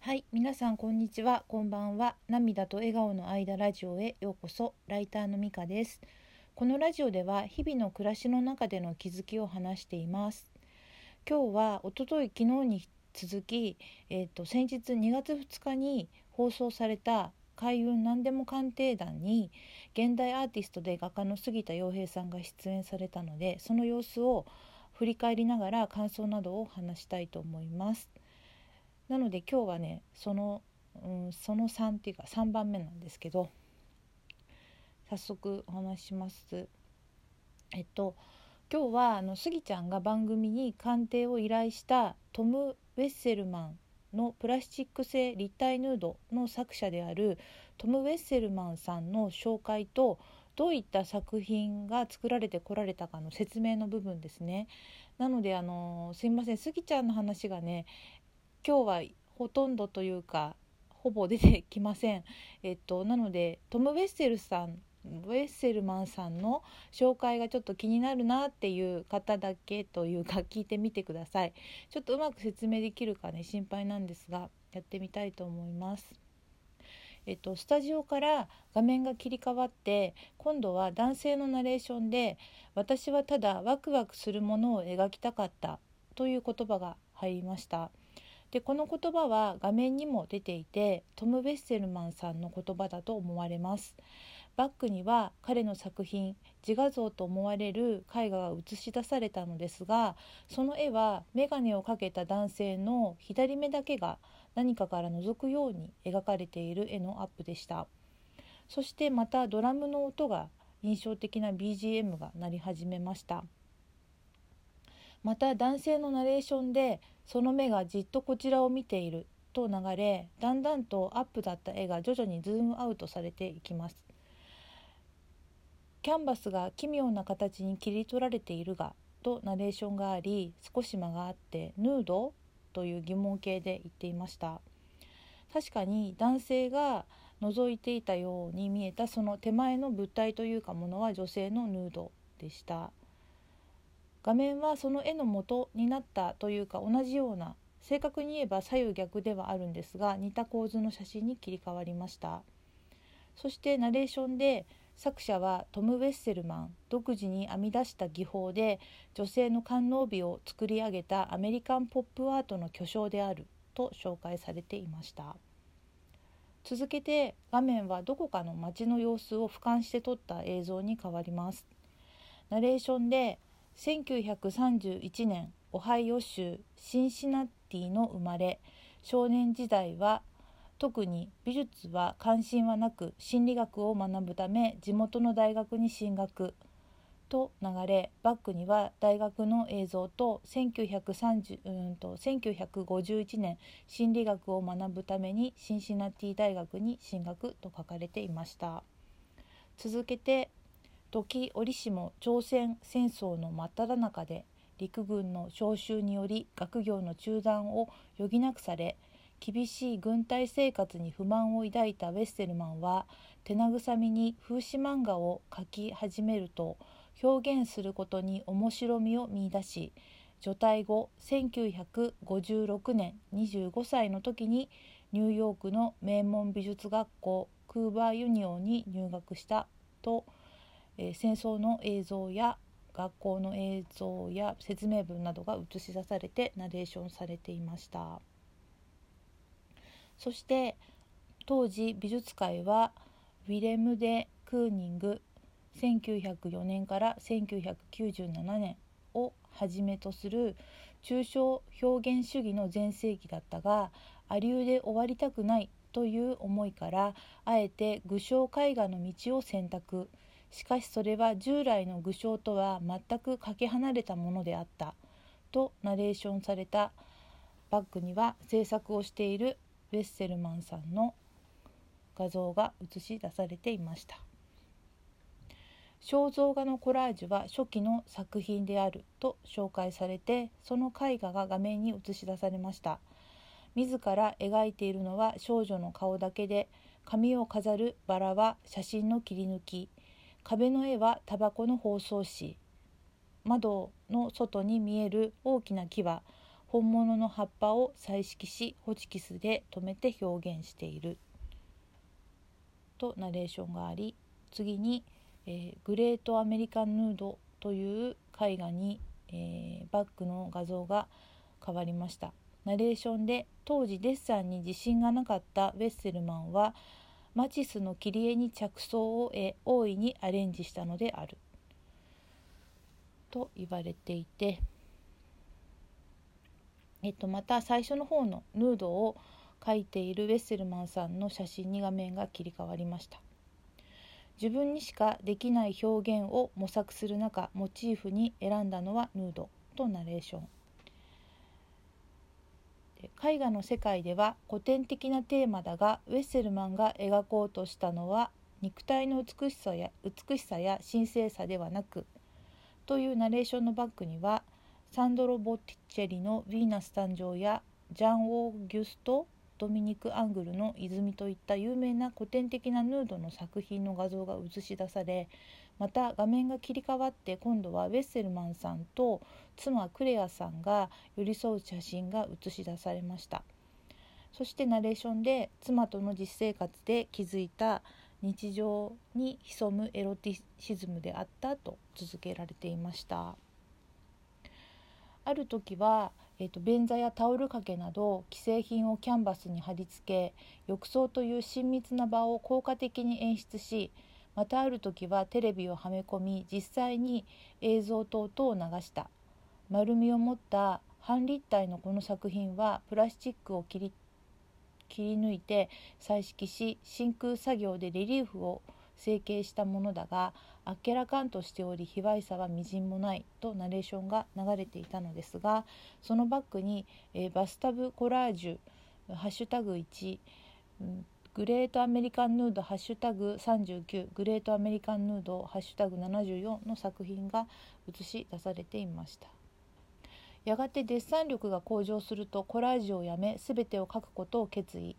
はい、皆さんこんにちは、こんばんは。涙と笑顔の間ラジオへようこそ。ライターのみかです。このラジオでは日々の暮らしの中での気づきを話しています。今日は一昨日昨日に続き、えっ、と先日2月2日に放送された開運何でも鑑定団に現代アーティストで画家の杉田洋平さんが出演されたので、その様子を振り返りながら感想などを話したいと思います。なので今日はねその、うん、その3っていうか3番目なんですけど早速お話しします。えっと今日はあのスギちゃんが番組に鑑定を依頼したトム・ウェッセルマンのプラスチック製立体ヌードの作者であるトム・ウェッセルマンさんの紹介とどういった作品が作られてこられたかの説明の部分ですね。なのであのすいませんスギちゃんの話がね今日はほとんどというかほぼ出てきません。えっとなのでトム・ウェッセルさんウェッセルマンさんの紹介がちょっと気になるなっていう方だけというか聞いてみてください。ちょっとうまく説明できるかね心配なんですがやってみたいと思います。えっと、スタジオから画面が切り替わって今度は男性のナレーションで「私はただワクワクするものを描きたかった」という言葉が入りました。でこの言葉は画面にも出ていてトム・ベッセルマンさんの言葉だと思われます。バックには彼の作品自画像と思われる絵画が映し出されたのですがその絵は眼鏡をかけた男性の左目だけが何かから覗くように描かれている絵のアップでした。そしてまたドラムの音が印象的な BGM が鳴り始めました。また男性のナレーションでその目がじっとこちらを見ていると流れだんだんとアップだった絵が徐々にズームアウトされていきます。キャンバスが奇妙な形に切り取られているがとナレーションがあり少し間があってヌードという疑問形で言っていました。確かに男性が覗いていたように見えたその手前の物体というかものは女性のヌードでした。画面はその絵の元になったというか同じような正確に言えば左右逆ではあるんですが似た構図の写真に切り替わりました。そしてナレーションで作者はトム・ウェッセルマン独自に編み出した技法で女性の観音美を作り上げたアメリカンポップアートの巨匠であると紹介されていました。続けて画面はどこかの街の様子を俯瞰して撮った映像に変わります。ナレーションで1931年オハイオ州シンシナティの生まれ。少年時代は特に美術は関心はなく心理学を学ぶため地元の大学に進学。と流れバックには大学の映像と1930うんと1951年心理学を学ぶためにシンシナティ大学に進学と書かれていました。続けて時折しも朝鮮戦争の真っ只中で陸軍の召集により学業の中断を余儀なくされ厳しい軍隊生活に不満を抱いたウェッセルマンは手慰みに風刺漫画を描き始めると表現することに面白みを見出し除隊後1956年25歳の時にニューヨークの名門美術学校クーバーユニオンに入学したと、えー戦争の映像や学校の映像や説明文などが映し出されてナレーションされていました。そして当時美術界はウィレム・デ・クーニング1904年から1997年をはじめとする抽象表現主義の全盛期だったがアリューで終わりたくないという思いからあえて具象絵画の道を選択。しかしそれは従来の具象とは全くかけ離れたものであった。とナレーションされたバックには制作をしているウェッセルマンさんの画像が映し出されていました。肖像画のコラージュは初期の作品である。と紹介されてその絵画が画面に映し出されました。自ら描いているのは少女の顔だけで髪を飾るバラは写真の切り抜き。壁の絵はタバコの包装紙。窓の外に見える大きな木は本物の葉っぱを彩色しホチキスで留めて表現している。とナレーションがあり次に、えー、グレートアメリカンヌードという絵画に、えー、バックの画像が変わりました。ナレーションで当時デッサンに自信がなかったウェッセルマンはマチスの切り絵に着想を得大いにアレンジしたのである。と言われていて、えっと、また最初の方のヌードを描いているウェッセルマンさんの写真に画面が切り替わりました。自分にしかできない表現を模索する中モチーフに選んだのはヌードとナレーション。絵画の世界では古典的なテーマだがウェッセルマンが描こうとしたのは肉体の美しさや美しさや神聖さではなくというナレーションのバックにはサンドロ・ボッティチェリの「ヴィーナス誕生」やジャン・オーギュスト・ドミニク・アングルの「泉」といった有名な古典的なヌードの作品の画像が映し出されまた画面が切り替わって今度はウェッセルマンさんと妻クレアさんが寄り添う写真が映し出されました。そしてナレーションで妻との実生活で気づいた日常に潜むエロティシズムであったと続けられていました。ある時は、えーと、便座やタオル掛けなど既製品をキャンバスに貼り付け浴槽という親密な場を効果的に演出しまたある時はテレビをはめ込み実際に映像等々を流した。丸みを持った半立体のこの作品はプラスチックを切り切り抜いて彩色し真空作業でレリーフを成形したものだがあっけらかんとしており卑猥さはみじんもないとナレーションが流れていたのですがそのバックに、えー、バスタブコラージュハッシュタグ1、グレートアメリカンヌードハッシュタグ39グレートアメリカンヌードハッシュタグ74の作品が映し出されていました。やがてデッサン力が向上するとコラージュをやめ全てを描くことを決意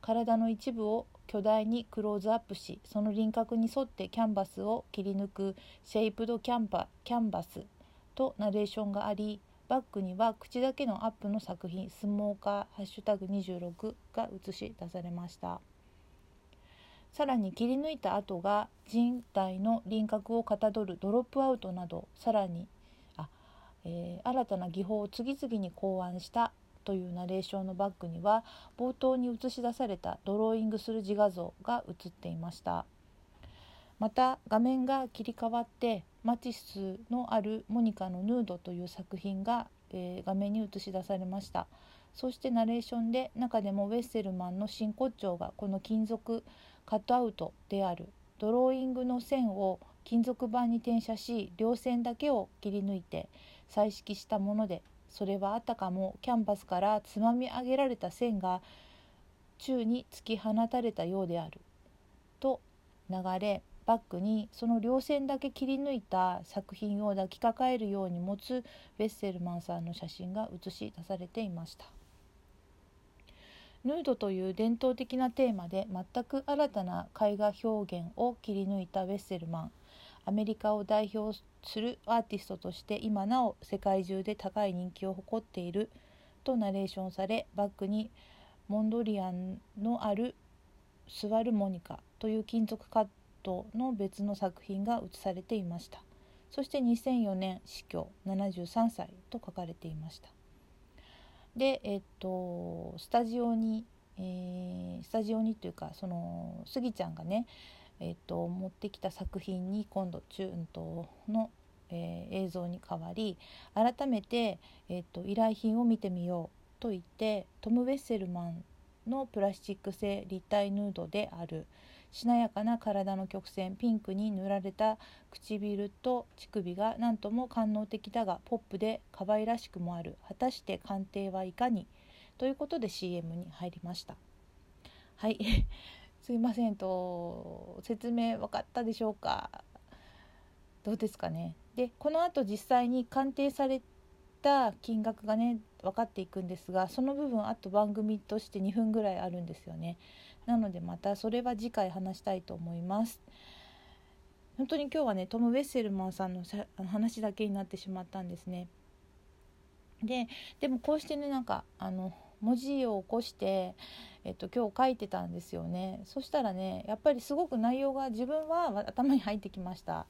体の一部を巨大にクローズアップしその輪郭に沿ってキャンバスを切り抜くシェイプドキャンパキャンバスとナレーションがありバックには口だけのアップの作品「スモーカーハッシュタグ #26」が映し出されましたさらに切り抜いた跡が人体の輪郭をかたどるドロップアウトなどさらにあえー、新たな技法を次々に考案したというナレーションのバックには冒頭に映し出されたドローイングする自画像が映っていました。また画面が切り替わってマティスのある「モニカのヌード」という作品が、えー、画面に映し出されました。そしてナレーションで中でもウェッセルマンの真骨頂がこの金属カットアウトであるドローイングの線を金属板に転写し両線だけを切り抜いて彩色したものでそれはあたかもキャンバスからつまみ上げられた線が宙に突き放たれたようであると流れバックにその両線だけ切り抜いた作品を抱きかかえるように持つベッセルマンさんの写真が映し出されていました。ヌードという伝統的なテーマで全く新たな絵画表現を切り抜いたウェッセルマン。アメリカを代表するアーティストとして今なお世界中で高い人気を誇っているとナレーションされバックにモンドリアンのあるスワルモニカという金属カットの別の作品が写されていました。そして2004年死去73歳と書かれていました。でえっとスタジオに、えー、スタジオにというかそのスギちゃんがねえーと、持ってきた作品に今度中東の、えー、映像に変わり改めて、えーと、依頼品を見てみようと言ってトム・ウェッセルマンのプラスチック製立体ヌードであるしなやかな体の曲線ピンクに塗られた唇と乳首が何とも官能的だがポップで可愛らしくもある果たして鑑定はいかに？ということで CM に入りました。はい。すいませんと説明分かったでしょうか？どうですかね？でこのあと実際に鑑定された金額がね分かっていくんですがその部分あと番組として2分ぐらいあるんですよね。なのでまたそれは次回話したいと思います。本当に今日はねトム・ウェッセルマンさんの話だけになってしまったんですね。ででもこうしてねなんかあの文字を起こして、えっと、今日書いてたんですよね。そしたらねやっぱりすごく内容が自分は頭に入ってきました。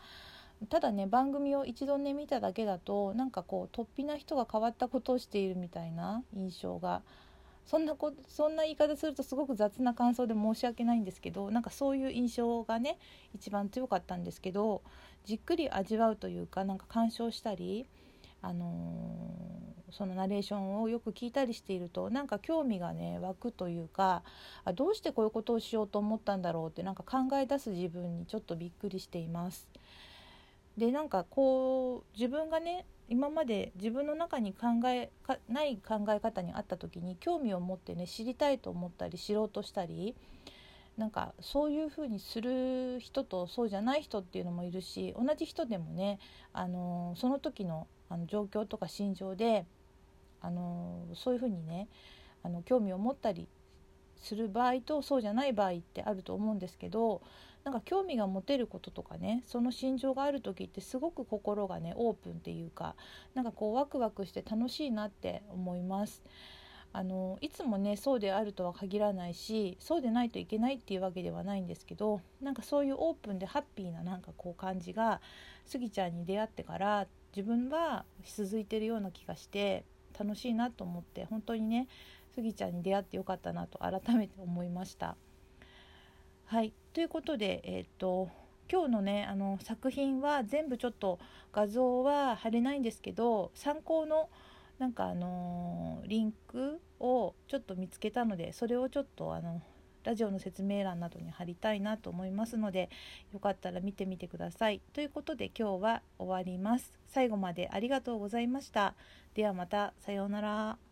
ただね番組を一度ね見ただけだとなんかこう突飛な人が変わったことをしているみたいな印象がそんなこそんな言い方するとすごく雑な感想で申し訳ないんですけどなんかそういう印象がね一番強かったんですけどじっくり味わうというかなんか鑑賞したり、あのー、そのナレーションをよく聞いたりしているとなんか興味がね湧くというかあどうしてこういうことをしようと思ったんだろうってなんか考え出す自分にちょっとびっくりしています。でなんかこう自分がね今まで自分の中に考えかない考え方にあった時に興味を持ってね知りたいと思ったり知ろうとしたりなんかそういうふうにする人とそうじゃない人っていうのもいるし同じ人でもね、あのその時のあの状況とか心情で、あのそういうふうにねあの興味を持ったりする場合とそうじゃない場合ってあると思うんですけどなんか興味が持てることとかねその心情がある時ってすごく心がねオープンっていうかなんかこうワクワクして楽しいなって思います。あのいつもねそうであるとは限らないしそうでないといけないっていうわけではないんですけどなんかそういうオープンでハッピーななんかこう感じがスギちゃんに出会ってから自分は続いてるような気がして楽しいなと思って本当にねスギちゃんに出会ってよかったなと改めて思いました。はいということで、えーと、今日のねあの作品は全部ちょっと画像は貼れないんですけど参考のなんかあのー、リンクをちょっと見つけたのでそれをちょっとあのラジオの説明欄などに貼りたいなと思いますのでよかったら見てみてください。ということで今日は終わります。最後までありがとうございました。ではまたさようなら。